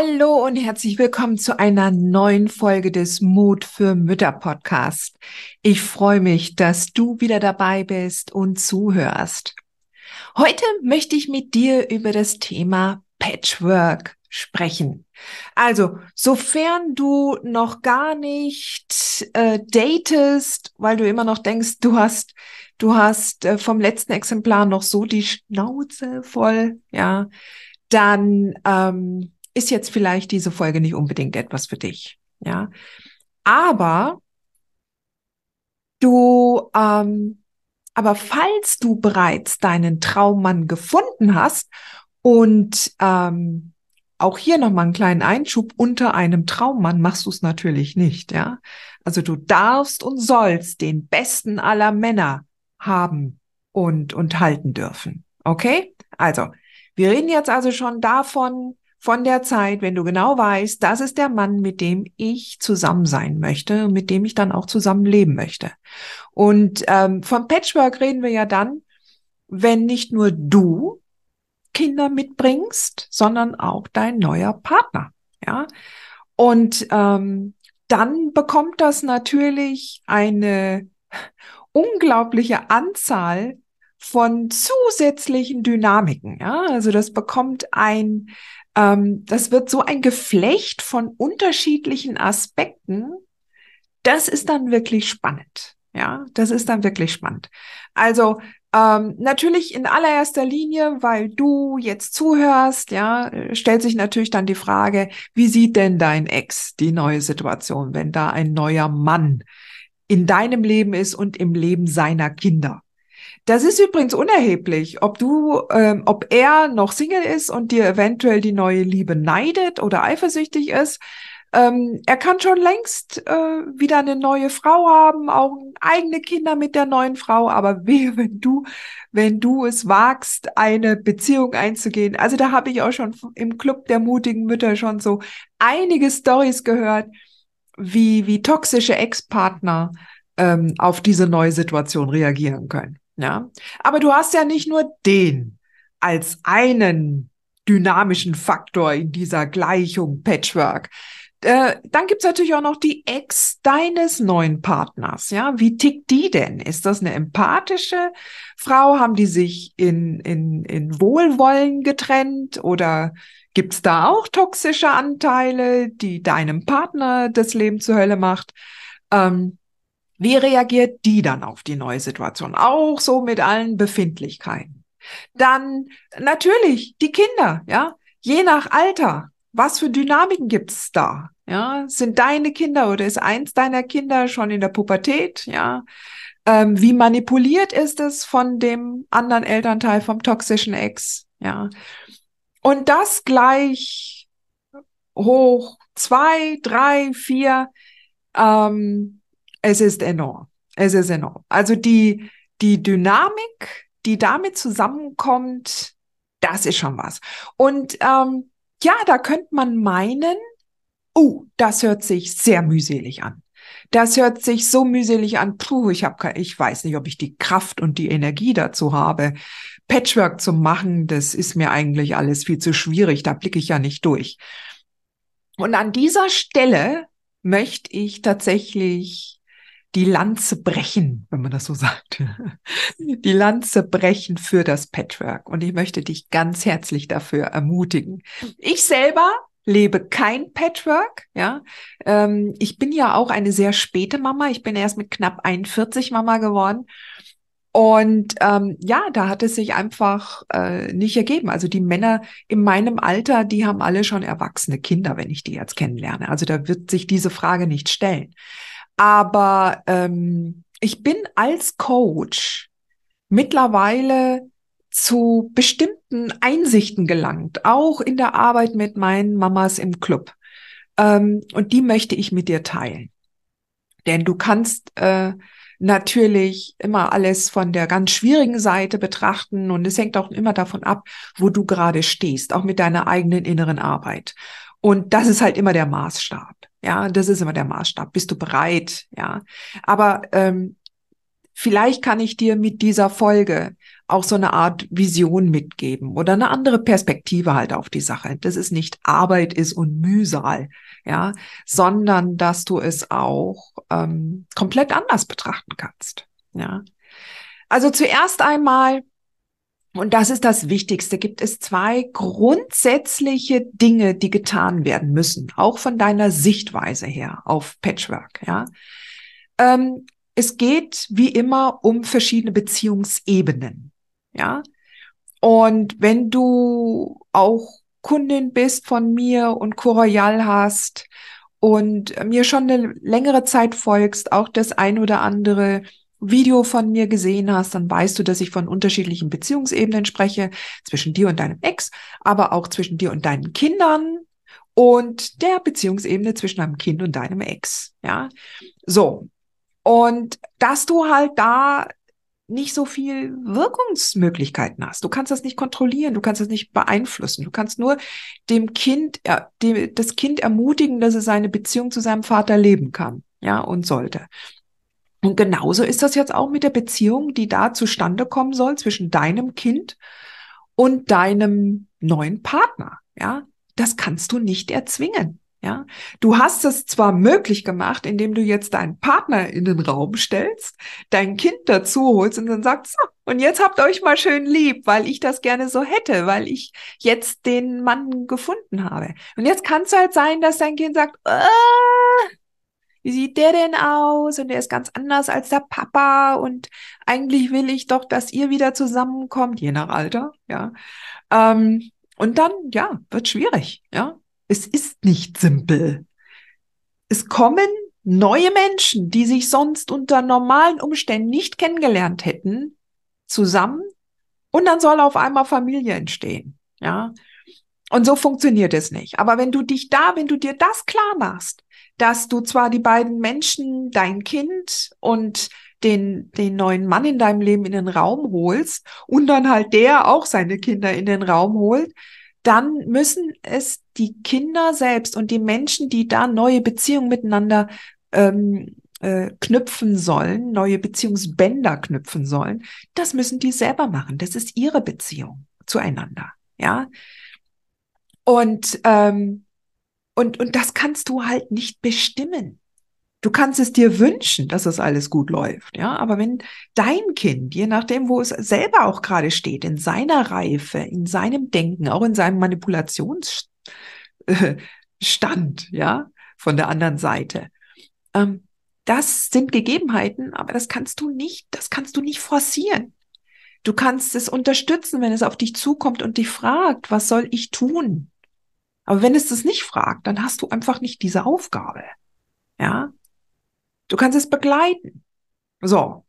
Hallo und herzlich willkommen zu einer neuen Folge des Mut für Mütter Podcast. Ich freue mich, dass du wieder dabei bist und zuhörst. Heute möchte ich mit dir über das Thema Patchwork sprechen. Also, sofern du noch gar nicht äh, datest, weil du immer noch denkst, du hast du hast äh, vom letzten Exemplar noch so die Schnauze voll, ja, dann ähm, ist jetzt vielleicht diese Folge nicht unbedingt etwas für dich. Ja, aber du, ähm, aber falls du bereits deinen Traummann gefunden hast und ähm, auch hier nochmal einen kleinen Einschub unter einem Traummann machst du es natürlich nicht, ja. Also du darfst und sollst den besten aller Männer haben und, und halten dürfen. Okay? Also, wir reden jetzt also schon davon, von der Zeit, wenn du genau weißt, das ist der Mann, mit dem ich zusammen sein möchte, mit dem ich dann auch zusammen leben möchte. Und ähm, vom Patchwork reden wir ja dann, wenn nicht nur du Kinder mitbringst, sondern auch dein neuer Partner. Ja, und ähm, dann bekommt das natürlich eine unglaubliche Anzahl von zusätzlichen Dynamiken. Ja, also das bekommt ein ähm, das wird so ein Geflecht von unterschiedlichen Aspekten. Das ist dann wirklich spannend. Ja, das ist dann wirklich spannend. Also ähm, natürlich in allererster Linie, weil du jetzt zuhörst, ja, stellt sich natürlich dann die Frage, wie sieht denn dein Ex die neue Situation, wenn da ein neuer Mann in deinem Leben ist und im Leben seiner Kinder? Das ist übrigens unerheblich, ob du, ähm, ob er noch Single ist und dir eventuell die neue Liebe neidet oder eifersüchtig ist. Ähm, er kann schon längst äh, wieder eine neue Frau haben, auch eigene Kinder mit der neuen Frau. Aber wehe, wenn du, wenn du es wagst, eine Beziehung einzugehen. Also da habe ich auch schon im Club der mutigen Mütter schon so einige Stories gehört, wie wie toxische Ex-Partner ähm, auf diese neue Situation reagieren können. Ja, aber du hast ja nicht nur den als einen dynamischen Faktor in dieser Gleichung Patchwork. Äh, dann gibt's natürlich auch noch die Ex deines neuen Partners. Ja, wie tickt die denn? Ist das eine empathische Frau? Haben die sich in, in, in Wohlwollen getrennt oder gibt's da auch toxische Anteile, die deinem Partner das Leben zur Hölle macht? Ähm, wie reagiert die dann auf die neue Situation? Auch so mit allen Befindlichkeiten. Dann natürlich die Kinder, ja, je nach Alter. Was für Dynamiken gibt's da? Ja, sind deine Kinder oder ist eins deiner Kinder schon in der Pubertät? Ja, ähm, wie manipuliert ist es von dem anderen Elternteil vom toxischen Ex? Ja, und das gleich hoch zwei, drei, vier. Ähm, es ist enorm. Es ist enorm. Also die, die Dynamik, die damit zusammenkommt, das ist schon was. Und ähm, ja, da könnte man meinen, oh, das hört sich sehr mühselig an. Das hört sich so mühselig an. Puh, ich habe, ich weiß nicht, ob ich die Kraft und die Energie dazu habe, Patchwork zu machen. Das ist mir eigentlich alles viel zu schwierig. Da blicke ich ja nicht durch. Und an dieser Stelle möchte ich tatsächlich die Lanze brechen, wenn man das so sagt. Die Lanze brechen für das Patchwork. Und ich möchte dich ganz herzlich dafür ermutigen. Ich selber lebe kein Patchwork, ja. Ähm, ich bin ja auch eine sehr späte Mama. Ich bin erst mit knapp 41 Mama geworden. Und ähm, ja, da hat es sich einfach äh, nicht ergeben. Also die Männer in meinem Alter, die haben alle schon erwachsene Kinder, wenn ich die jetzt kennenlerne. Also da wird sich diese Frage nicht stellen. Aber ähm, ich bin als Coach mittlerweile zu bestimmten Einsichten gelangt, auch in der Arbeit mit meinen Mamas im Club. Ähm, und die möchte ich mit dir teilen. Denn du kannst äh, natürlich immer alles von der ganz schwierigen Seite betrachten und es hängt auch immer davon ab, wo du gerade stehst, auch mit deiner eigenen inneren Arbeit. Und das ist halt immer der Maßstab. Ja, das ist immer der Maßstab. Bist du bereit? Ja, aber ähm, vielleicht kann ich dir mit dieser Folge auch so eine Art Vision mitgeben oder eine andere Perspektive halt auf die Sache. Das ist nicht Arbeit ist und Mühsal, ja, sondern dass du es auch ähm, komplett anders betrachten kannst. Ja. Also zuerst einmal, und das ist das Wichtigste, gibt es zwei grundsätzliche Dinge, die getan werden müssen, auch von deiner Sichtweise her auf Patchwork. Ja. Ähm, es geht wie immer um verschiedene Beziehungsebenen. Ja. Und wenn du auch Kundin bist von mir und Coroyal hast und mir schon eine längere Zeit folgst, auch das ein oder andere Video von mir gesehen hast, dann weißt du, dass ich von unterschiedlichen Beziehungsebenen spreche, zwischen dir und deinem Ex, aber auch zwischen dir und deinen Kindern und der Beziehungsebene zwischen deinem Kind und deinem Ex. Ja, so. Und dass du halt da nicht so viel Wirkungsmöglichkeiten hast. Du kannst das nicht kontrollieren, du kannst das nicht beeinflussen. Du kannst nur dem Kind, dem, das Kind ermutigen, dass es seine Beziehung zu seinem Vater leben kann, ja, und sollte. Und genauso ist das jetzt auch mit der Beziehung, die da zustande kommen soll zwischen deinem Kind und deinem neuen Partner, ja. Das kannst du nicht erzwingen. Ja, du hast es zwar möglich gemacht, indem du jetzt deinen Partner in den Raum stellst, dein Kind dazu holst und dann sagst, so, und jetzt habt euch mal schön lieb, weil ich das gerne so hätte, weil ich jetzt den Mann gefunden habe. Und jetzt kann es halt sein, dass dein Kind sagt, äh, wie sieht der denn aus? Und der ist ganz anders als der Papa und eigentlich will ich doch, dass ihr wieder zusammenkommt, je nach Alter, ja. Ähm, und dann, ja, wird schwierig, ja. Es ist nicht simpel. Es kommen neue Menschen, die sich sonst unter normalen Umständen nicht kennengelernt hätten, zusammen und dann soll auf einmal Familie entstehen. Ja. Und so funktioniert es nicht. Aber wenn du dich da, wenn du dir das klar machst, dass du zwar die beiden Menschen, dein Kind und den, den neuen Mann in deinem Leben in den Raum holst und dann halt der auch seine Kinder in den Raum holt, dann müssen es die Kinder selbst und die Menschen, die da neue Beziehungen miteinander ähm, äh, knüpfen sollen, neue Beziehungsbänder knüpfen sollen, das müssen die selber machen. Das ist ihre Beziehung zueinander. Ja. Und, ähm, und, und das kannst du halt nicht bestimmen. Du kannst es dir wünschen, dass es alles gut läuft, ja. Aber wenn dein Kind, je nachdem, wo es selber auch gerade steht, in seiner Reife, in seinem Denken, auch in seinem Manipulationsstand, ja, von der anderen Seite, ähm, das sind Gegebenheiten, aber das kannst du nicht, das kannst du nicht forcieren. Du kannst es unterstützen, wenn es auf dich zukommt und dich fragt, was soll ich tun? Aber wenn es das nicht fragt, dann hast du einfach nicht diese Aufgabe. Ja, Du kannst es begleiten. So.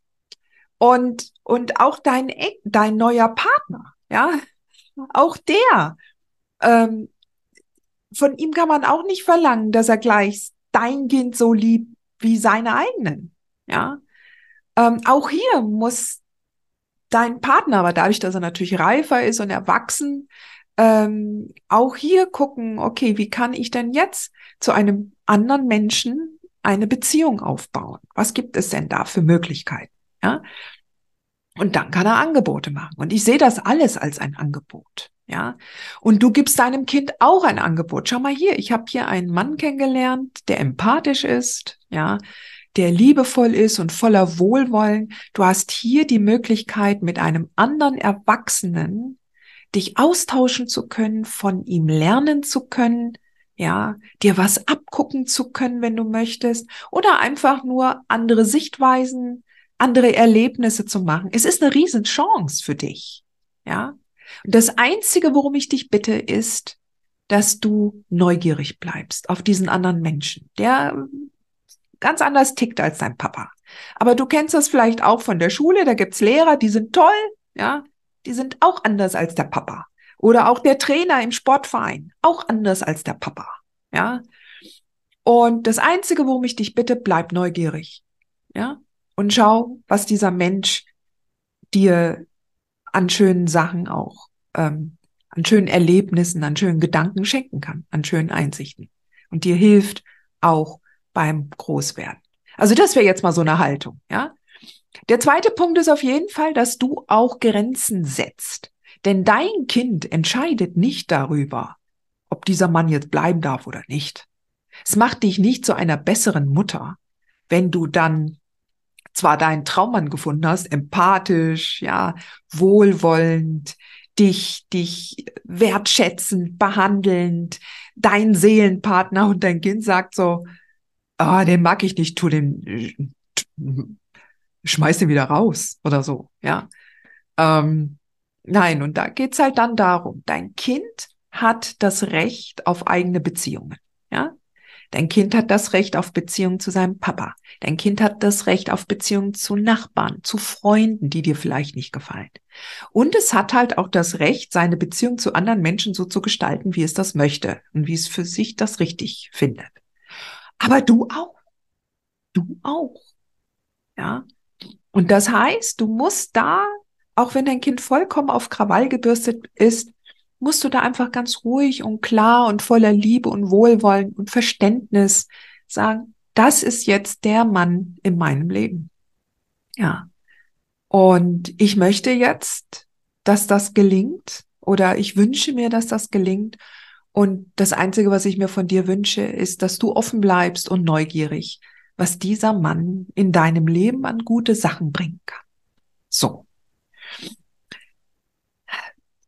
Und, und auch dein, dein neuer Partner, ja, auch der, ähm, von ihm kann man auch nicht verlangen, dass er gleich dein Kind so liebt wie seine eigenen, ja. Ähm, auch hier muss dein Partner, aber dadurch, dass er natürlich reifer ist und erwachsen, ähm, auch hier gucken, okay, wie kann ich denn jetzt zu einem anderen Menschen eine Beziehung aufbauen? Was gibt es denn da für Möglichkeiten? Ja? Und dann kann er Angebote machen. Und ich sehe das alles als ein Angebot. Ja. Und du gibst deinem Kind auch ein Angebot. Schau mal hier, ich habe hier einen Mann kennengelernt, der empathisch ist, ja, der liebevoll ist und voller Wohlwollen. Du hast hier die Möglichkeit, mit einem anderen Erwachsenen dich austauschen zu können, von ihm lernen zu können, ja, dir was abgucken zu können, wenn du möchtest, oder einfach nur andere Sichtweisen andere Erlebnisse zu machen. Es ist eine Riesenchance für dich. Ja. Und das einzige, worum ich dich bitte, ist, dass du neugierig bleibst auf diesen anderen Menschen, der ganz anders tickt als dein Papa. Aber du kennst das vielleicht auch von der Schule, da gibt's Lehrer, die sind toll, ja, die sind auch anders als der Papa. Oder auch der Trainer im Sportverein, auch anders als der Papa, ja. Und das Einzige, worum ich dich bitte, bleib neugierig, ja, und schau, was dieser Mensch dir an schönen Sachen auch, ähm, an schönen Erlebnissen, an schönen Gedanken schenken kann, an schönen Einsichten und dir hilft auch beim Großwerden. Also das wäre jetzt mal so eine Haltung, ja. Der zweite Punkt ist auf jeden Fall, dass du auch Grenzen setzt. Denn dein Kind entscheidet nicht darüber, ob dieser Mann jetzt bleiben darf oder nicht. Es macht dich nicht zu einer besseren Mutter, wenn du dann zwar deinen Traummann gefunden hast, empathisch, ja, wohlwollend, dich, dich wertschätzend, behandelnd, dein Seelenpartner und dein Kind sagt so, ah, den mag ich nicht, tu den, schmeiß den wieder raus oder so, ja. Ähm, nein, und da geht's halt dann darum, dein Kind hat das Recht auf eigene Beziehungen, ja. Dein Kind hat das Recht auf Beziehungen zu seinem Papa. Dein Kind hat das Recht auf Beziehungen zu Nachbarn, zu Freunden, die dir vielleicht nicht gefallen. Und es hat halt auch das Recht, seine Beziehung zu anderen Menschen so zu gestalten, wie es das möchte und wie es für sich das richtig findet. Aber du auch. Du auch. Ja. Und das heißt, du musst da, auch wenn dein Kind vollkommen auf Krawall gebürstet ist, musst du da einfach ganz ruhig und klar und voller Liebe und Wohlwollen und Verständnis sagen, das ist jetzt der Mann in meinem Leben. Ja. Und ich möchte jetzt, dass das gelingt oder ich wünsche mir, dass das gelingt. Und das Einzige, was ich mir von dir wünsche, ist, dass du offen bleibst und neugierig, was dieser Mann in deinem Leben an gute Sachen bringen kann. So.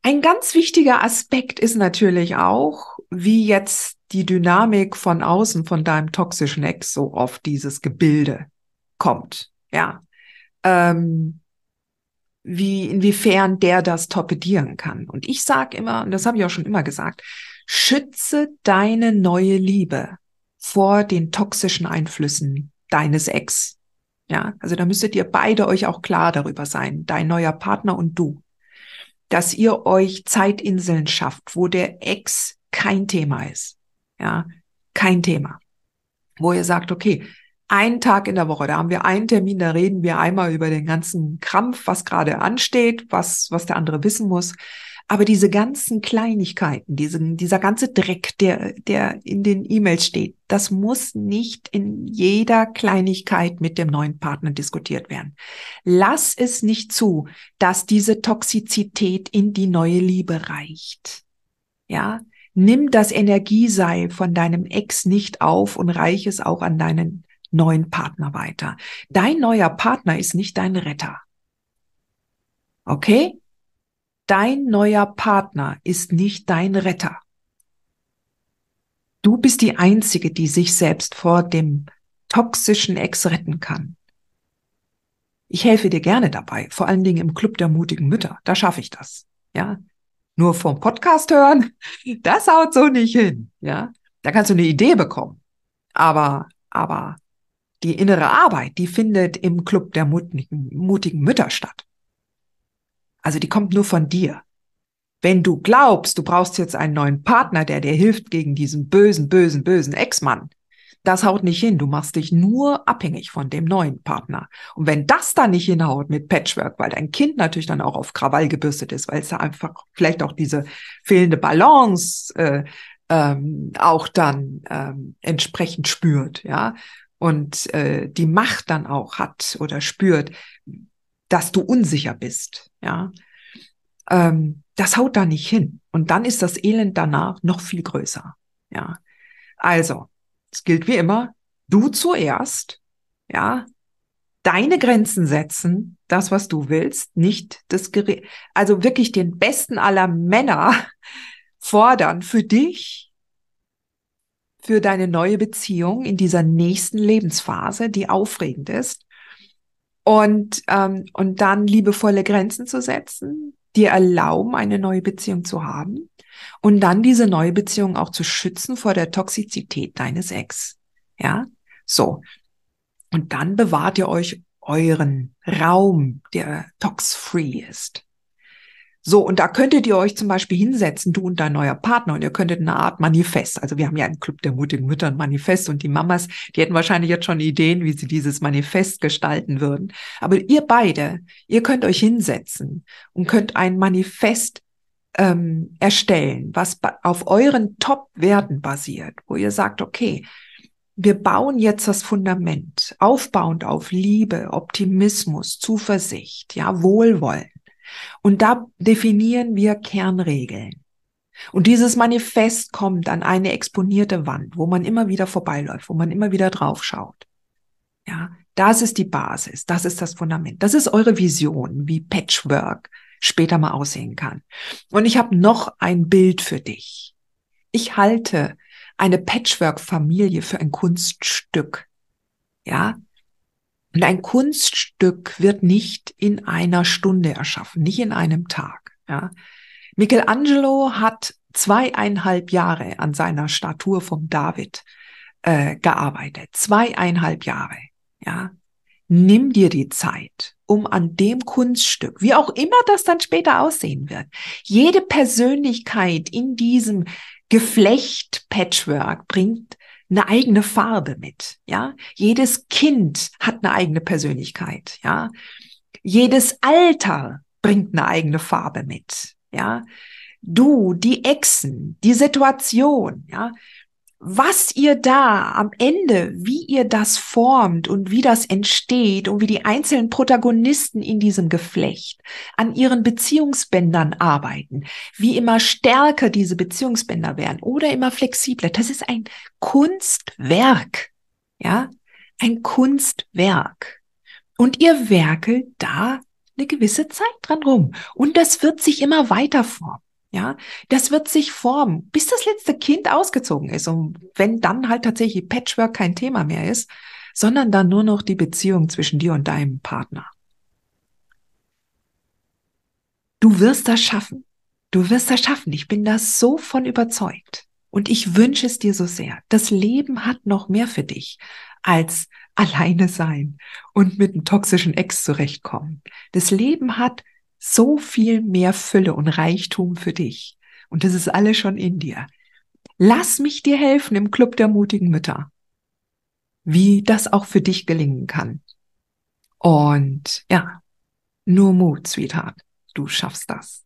Ein ganz wichtiger Aspekt ist natürlich auch, wie jetzt die Dynamik von außen von deinem toxischen Ex so auf dieses Gebilde kommt. Ja. Ähm, wie, inwiefern der das torpedieren kann. Und ich sage immer, und das habe ich auch schon immer gesagt, schütze deine neue Liebe vor den toxischen Einflüssen deines Ex. Ja, also da müsstet ihr beide euch auch klar darüber sein, dein neuer Partner und du dass ihr euch Zeitinseln schafft, wo der Ex kein Thema ist. Ja, kein Thema. Wo ihr sagt, okay, einen Tag in der Woche, da haben wir einen Termin, da reden wir einmal über den ganzen Krampf, was gerade ansteht, was, was der andere wissen muss. Aber diese ganzen Kleinigkeiten, diesen, dieser ganze Dreck, der, der in den E-Mails steht, das muss nicht in jeder Kleinigkeit mit dem neuen Partner diskutiert werden. Lass es nicht zu, dass diese Toxizität in die neue Liebe reicht. Ja, nimm das Energieseil von deinem Ex nicht auf und reich es auch an deinen neuen Partner weiter. Dein neuer Partner ist nicht dein Retter. Okay? Dein neuer Partner ist nicht dein Retter. Du bist die Einzige, die sich selbst vor dem toxischen Ex retten kann. Ich helfe dir gerne dabei, vor allen Dingen im Club der mutigen Mütter. Da schaffe ich das. Ja, nur vom Podcast hören, das haut so nicht hin. Ja, da kannst du eine Idee bekommen. Aber, aber die innere Arbeit, die findet im Club der mutigen, mutigen Mütter statt. Also die kommt nur von dir. Wenn du glaubst, du brauchst jetzt einen neuen Partner, der dir hilft gegen diesen bösen, bösen, bösen Ex-Mann, das haut nicht hin. Du machst dich nur abhängig von dem neuen Partner. Und wenn das dann nicht hinhaut mit Patchwork, weil dein Kind natürlich dann auch auf Krawall gebürstet ist, weil es da einfach vielleicht auch diese fehlende Balance äh, ähm, auch dann ähm, entsprechend spürt, ja, und äh, die Macht dann auch hat oder spürt, dass du unsicher bist, ja, ähm, das haut da nicht hin. Und dann ist das Elend danach noch viel größer, ja. Also, es gilt wie immer, du zuerst, ja, deine Grenzen setzen, das, was du willst, nicht das Gerät, also wirklich den besten aller Männer fordern für dich, für deine neue Beziehung in dieser nächsten Lebensphase, die aufregend ist Und, ähm, und dann liebevolle Grenzen zu setzen, dir erlauben, eine neue Beziehung zu haben und dann diese neue Beziehung auch zu schützen vor der Toxizität deines Ex. Ja, so. Und dann bewahrt ihr euch euren Raum, der tox-free ist. So, und da könntet ihr euch zum Beispiel hinsetzen, du und dein neuer Partner, und ihr könntet eine Art Manifest, also wir haben ja einen Club der mutigen Mütter, ein Manifest, und die Mamas, die hätten wahrscheinlich jetzt schon Ideen, wie sie dieses Manifest gestalten würden. Aber ihr beide, ihr könnt euch hinsetzen und könnt ein Manifest ähm, erstellen, was auf euren Top-Werten basiert, wo ihr sagt, okay, wir bauen jetzt das Fundament, aufbauend auf Liebe, Optimismus, Zuversicht, ja, Wohlwollen. Und da definieren wir Kernregeln. Und dieses Manifest kommt an eine exponierte Wand, wo man immer wieder vorbeiläuft, wo man immer wieder draufschaut. Ja, das ist die Basis, das ist das Fundament, das ist eure Vision, wie Patchwork später mal aussehen kann. Und ich habe noch ein Bild für dich. Ich halte eine Patchwork-Familie für ein Kunststück. Ja, und ein Kunststück wird nicht in einer Stunde erschaffen, nicht in einem Tag. Ja. Michelangelo hat zweieinhalb Jahre an seiner Statur vom David äh, gearbeitet. Zweieinhalb Jahre. Ja. Nimm dir die Zeit, um an dem Kunststück, wie auch immer das dann später aussehen wird, jede Persönlichkeit in diesem Geflecht Patchwork bringt eine eigene Farbe mit, ja. Jedes Kind hat eine eigene Persönlichkeit, ja. Jedes Alter bringt eine eigene Farbe mit, ja. Du, die Echsen, die Situation, ja was ihr da am Ende, wie ihr das formt und wie das entsteht und wie die einzelnen Protagonisten in diesem Geflecht an ihren Beziehungsbändern arbeiten, wie immer stärker diese Beziehungsbänder werden oder immer flexibler. Das ist ein Kunstwerk, ja, ein Kunstwerk. Und ihr werkelt da eine gewisse Zeit dran rum. Und das wird sich immer weiter formen. Ja, das wird sich formen, bis das letzte Kind ausgezogen ist. Und wenn dann halt tatsächlich Patchwork kein Thema mehr ist, sondern dann nur noch die Beziehung zwischen dir und deinem Partner. Du wirst das schaffen. Du wirst das schaffen. Ich bin da so von überzeugt. Und ich wünsche es dir so sehr. Das Leben hat noch mehr für dich als alleine sein und mit einem toxischen Ex zurechtkommen. Das Leben hat so viel mehr Fülle und Reichtum für dich. Und das ist alles schon in dir. Lass mich dir helfen im Club der mutigen Mütter, wie das auch für dich gelingen kann. Und ja, nur Mut, Sweetheart. Du schaffst das.